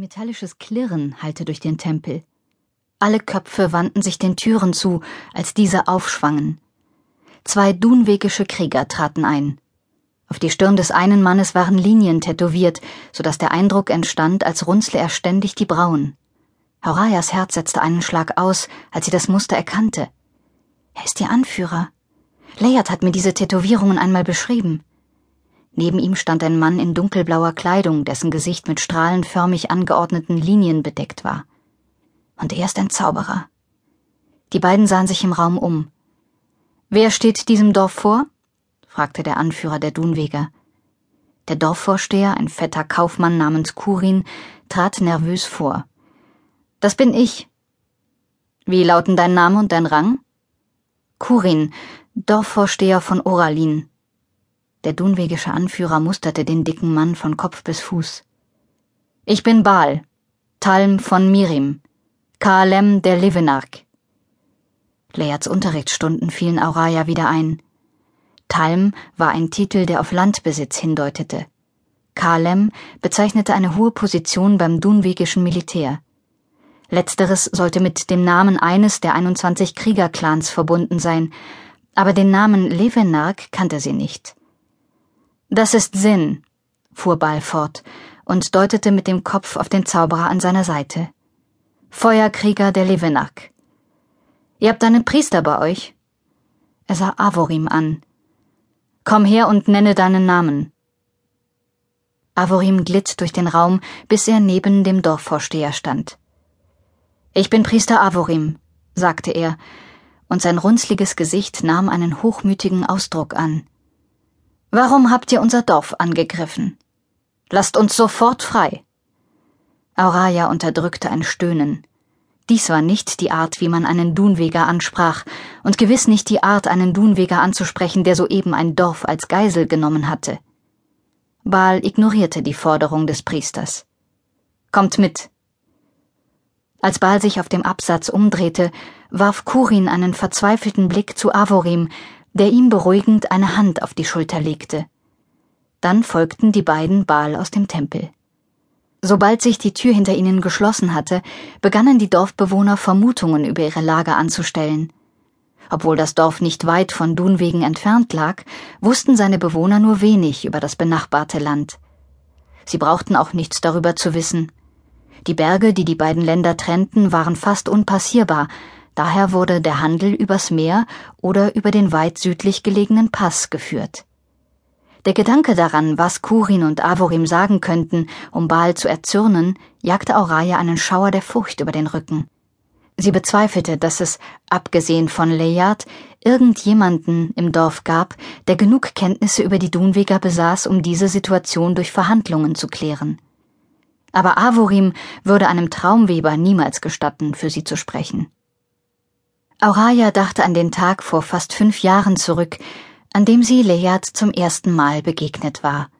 metallisches Klirren hallte durch den Tempel. Alle Köpfe wandten sich den Türen zu, als diese aufschwangen. Zwei dunwegische Krieger traten ein. Auf die Stirn des einen Mannes waren Linien tätowiert, so dass der Eindruck entstand, als runzle er ständig die Brauen. Horayas Herz setzte einen Schlag aus, als sie das Muster erkannte. Er ist ihr Anführer. Layard hat mir diese Tätowierungen einmal beschrieben. Neben ihm stand ein Mann in dunkelblauer Kleidung, dessen Gesicht mit strahlenförmig angeordneten Linien bedeckt war. Und er ist ein Zauberer. Die beiden sahen sich im Raum um. Wer steht diesem Dorf vor? fragte der Anführer der Dunweger. Der Dorfvorsteher, ein fetter Kaufmann namens Kurin, trat nervös vor. Das bin ich. Wie lauten dein Name und dein Rang? Kurin, Dorfvorsteher von Oralin. Der dunwegische Anführer musterte den dicken Mann von Kopf bis Fuß. Ich bin Baal, Talm von Mirim, Kalem der Levenark. Leats Unterrichtsstunden fielen Auraya wieder ein. Talm war ein Titel, der auf Landbesitz hindeutete. Kalem bezeichnete eine hohe Position beim dunwegischen Militär. Letzteres sollte mit dem Namen eines der 21 Kriegerclans verbunden sein, aber den Namen Levenark kannte sie nicht. Das ist Sinn, fuhr Ball fort und deutete mit dem Kopf auf den Zauberer an seiner Seite. Feuerkrieger der Levenak. Ihr habt einen Priester bei euch? Er sah Avorim an. Komm her und nenne deinen Namen. Avorim glitt durch den Raum, bis er neben dem Dorfvorsteher stand. Ich bin Priester Avorim, sagte er, und sein runzliges Gesicht nahm einen hochmütigen Ausdruck an. Warum habt ihr unser Dorf angegriffen? Lasst uns sofort frei. Auraya unterdrückte ein Stöhnen. Dies war nicht die Art, wie man einen Dunweger ansprach, und gewiss nicht die Art, einen Dunweger anzusprechen, der soeben ein Dorf als Geisel genommen hatte. Baal ignorierte die Forderung des Priesters. Kommt mit. Als Baal sich auf dem Absatz umdrehte, warf Kurin einen verzweifelten Blick zu Avorim, der ihm beruhigend eine Hand auf die Schulter legte. Dann folgten die beiden Baal aus dem Tempel. Sobald sich die Tür hinter ihnen geschlossen hatte, begannen die Dorfbewohner Vermutungen über ihre Lage anzustellen. Obwohl das Dorf nicht weit von Dunwegen entfernt lag, wussten seine Bewohner nur wenig über das benachbarte Land. Sie brauchten auch nichts darüber zu wissen. Die Berge, die die beiden Länder trennten, waren fast unpassierbar, Daher wurde der Handel übers Meer oder über den weit südlich gelegenen Pass geführt. Der Gedanke daran, was Kurin und Avorim sagen könnten, um Baal zu erzürnen, jagte Auraya einen Schauer der Furcht über den Rücken. Sie bezweifelte, dass es, abgesehen von Leyard, irgendjemanden im Dorf gab, der genug Kenntnisse über die Dunweger besaß, um diese Situation durch Verhandlungen zu klären. Aber Avorim würde einem Traumweber niemals gestatten, für sie zu sprechen. Auraya dachte an den Tag vor fast fünf Jahren zurück, an dem sie Leyat zum ersten Mal begegnet war.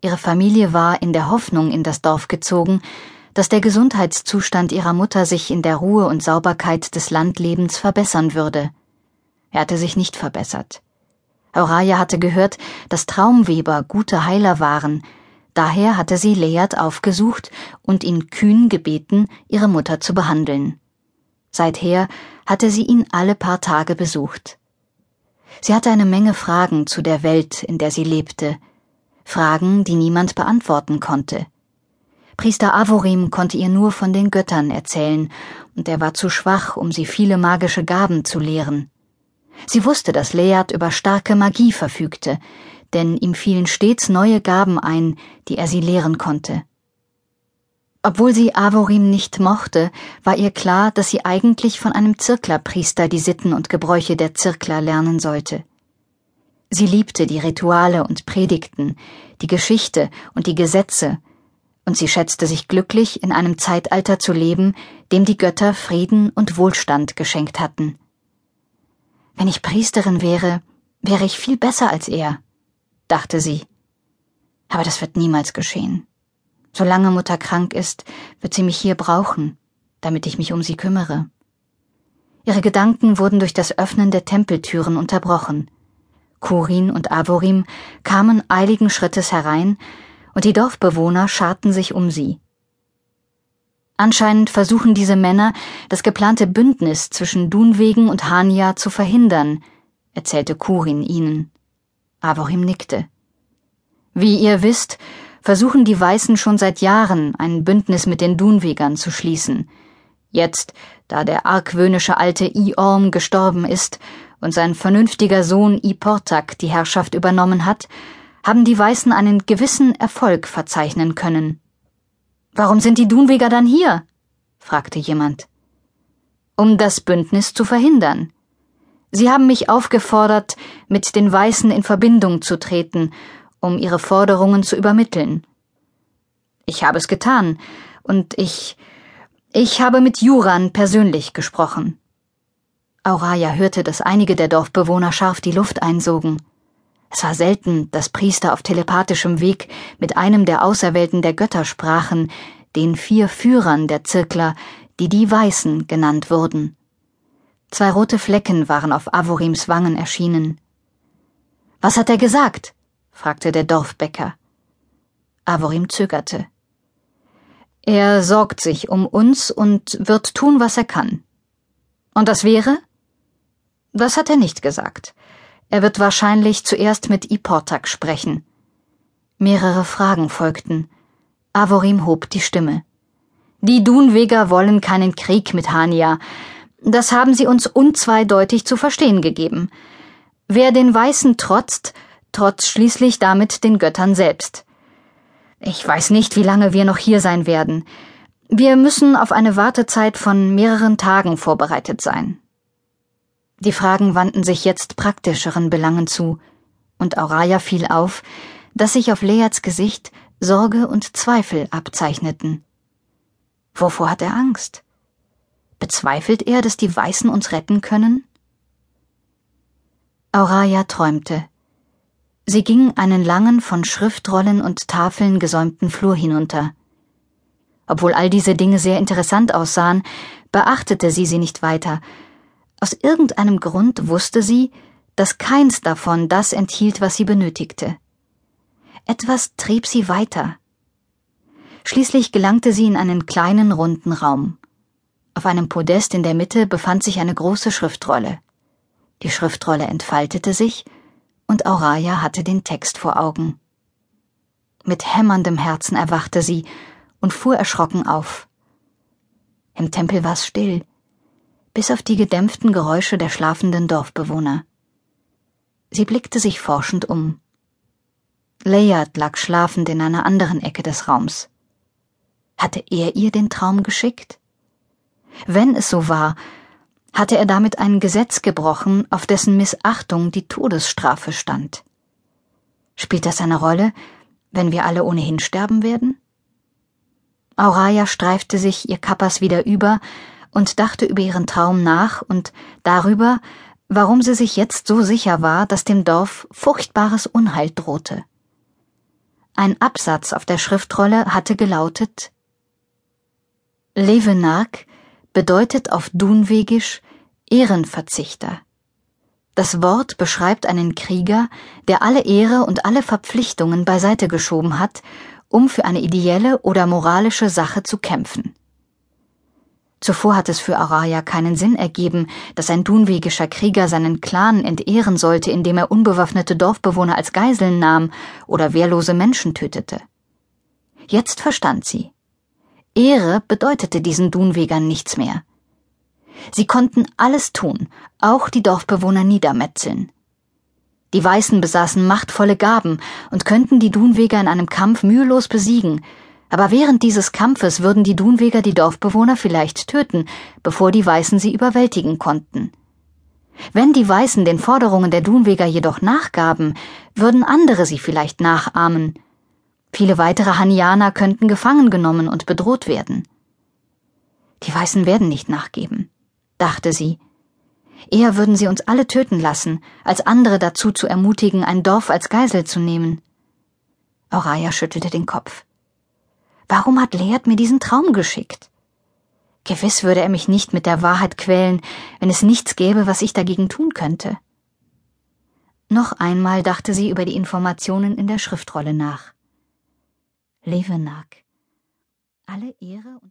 Ihre Familie war in der Hoffnung in das Dorf gezogen, dass der Gesundheitszustand ihrer Mutter sich in der Ruhe und Sauberkeit des Landlebens verbessern würde. Er hatte sich nicht verbessert. Auraya hatte gehört, dass Traumweber gute Heiler waren, daher hatte sie Leat aufgesucht und ihn kühn gebeten, ihre Mutter zu behandeln. Seither hatte sie ihn alle paar Tage besucht. Sie hatte eine Menge Fragen zu der Welt, in der sie lebte, Fragen, die niemand beantworten konnte. Priester Avorim konnte ihr nur von den Göttern erzählen, und er war zu schwach, um sie viele magische Gaben zu lehren. Sie wusste, dass Leat über starke Magie verfügte, denn ihm fielen stets neue Gaben ein, die er sie lehren konnte. Obwohl sie Avorim nicht mochte, war ihr klar, dass sie eigentlich von einem Zirklerpriester die Sitten und Gebräuche der Zirkler lernen sollte. Sie liebte die Rituale und Predigten, die Geschichte und die Gesetze, und sie schätzte sich glücklich, in einem Zeitalter zu leben, dem die Götter Frieden und Wohlstand geschenkt hatten. Wenn ich Priesterin wäre, wäre ich viel besser als er, dachte sie. Aber das wird niemals geschehen. Solange Mutter krank ist, wird sie mich hier brauchen, damit ich mich um sie kümmere. Ihre Gedanken wurden durch das Öffnen der Tempeltüren unterbrochen. Kurin und Avorim kamen eiligen Schrittes herein, und die Dorfbewohner scharten sich um sie. Anscheinend versuchen diese Männer, das geplante Bündnis zwischen Dunwegen und Hania zu verhindern, erzählte Kurin ihnen. Avorim nickte. Wie ihr wisst, versuchen die Weißen schon seit Jahren, ein Bündnis mit den Dunwegern zu schließen. Jetzt, da der argwöhnische alte Iorm gestorben ist und sein vernünftiger Sohn Iportak die Herrschaft übernommen hat, haben die Weißen einen gewissen Erfolg verzeichnen können. Warum sind die Dunweger dann hier? fragte jemand. Um das Bündnis zu verhindern. Sie haben mich aufgefordert, mit den Weißen in Verbindung zu treten, um ihre Forderungen zu übermitteln. Ich habe es getan, und ich ich habe mit Juran persönlich gesprochen. Auraya hörte, dass einige der Dorfbewohner scharf die Luft einsogen. Es war selten, dass Priester auf telepathischem Weg mit einem der Auserwählten der Götter sprachen, den vier Führern der Zirkler, die die Weißen genannt wurden. Zwei rote Flecken waren auf Avorims Wangen erschienen. Was hat er gesagt? Fragte der Dorfbäcker. Avorim zögerte. Er sorgt sich um uns und wird tun, was er kann. Und das wäre? Das hat er nicht gesagt. Er wird wahrscheinlich zuerst mit Iportak sprechen. Mehrere Fragen folgten. Avorim hob die Stimme. Die Dunweger wollen keinen Krieg mit Hania. Das haben sie uns unzweideutig zu verstehen gegeben. Wer den Weißen trotzt, trotzt schließlich damit den Göttern selbst. Ich weiß nicht, wie lange wir noch hier sein werden. Wir müssen auf eine Wartezeit von mehreren Tagen vorbereitet sein. Die Fragen wandten sich jetzt praktischeren Belangen zu, und Auraya fiel auf, dass sich auf Leats Gesicht Sorge und Zweifel abzeichneten. Wovor hat er Angst? Bezweifelt er, dass die Weißen uns retten können? Auraya träumte. Sie ging einen langen, von Schriftrollen und Tafeln gesäumten Flur hinunter. Obwohl all diese Dinge sehr interessant aussahen, beachtete sie sie nicht weiter, aus irgendeinem Grund wusste sie, dass keins davon das enthielt, was sie benötigte. Etwas trieb sie weiter. Schließlich gelangte sie in einen kleinen runden Raum. Auf einem Podest in der Mitte befand sich eine große Schriftrolle. Die Schriftrolle entfaltete sich, und Auraya hatte den Text vor Augen. Mit hämmerndem Herzen erwachte sie und fuhr erschrocken auf. Im Tempel war es still, bis auf die gedämpften Geräusche der schlafenden Dorfbewohner. Sie blickte sich forschend um. Layard lag schlafend in einer anderen Ecke des Raums. Hatte er ihr den Traum geschickt? Wenn es so war, hatte er damit ein Gesetz gebrochen, auf dessen Missachtung die Todesstrafe stand. Spielt das eine Rolle, wenn wir alle ohnehin sterben werden? Auraya streifte sich ihr Kappas wieder über und dachte über ihren Traum nach und darüber, warum sie sich jetzt so sicher war, dass dem Dorf furchtbares Unheil drohte. Ein Absatz auf der Schriftrolle hatte gelautet Levenark bedeutet auf Dunwegisch Ehrenverzichter. Das Wort beschreibt einen Krieger, der alle Ehre und alle Verpflichtungen beiseite geschoben hat, um für eine ideelle oder moralische Sache zu kämpfen. Zuvor hat es für Araya keinen Sinn ergeben, dass ein dunwegischer Krieger seinen Clan entehren sollte, indem er unbewaffnete Dorfbewohner als Geiseln nahm oder wehrlose Menschen tötete. Jetzt verstand sie. Ehre bedeutete diesen Dunwegern nichts mehr. Sie konnten alles tun, auch die Dorfbewohner niedermetzeln. Die Weißen besaßen machtvolle Gaben und könnten die Dunweger in einem Kampf mühelos besiegen, aber während dieses Kampfes würden die Dunweger die Dorfbewohner vielleicht töten, bevor die Weißen sie überwältigen konnten. Wenn die Weißen den Forderungen der Dunweger jedoch nachgaben, würden andere sie vielleicht nachahmen. Viele weitere Hanianer könnten gefangen genommen und bedroht werden. Die Weißen werden nicht nachgeben, dachte sie. Eher würden sie uns alle töten lassen, als andere dazu zu ermutigen, ein Dorf als Geisel zu nehmen. Auraya schüttelte den Kopf. Warum hat Leert mir diesen Traum geschickt? Gewiss würde er mich nicht mit der Wahrheit quälen, wenn es nichts gäbe, was ich dagegen tun könnte. Noch einmal dachte sie über die Informationen in der Schriftrolle nach. Levenak. Alle Ehre und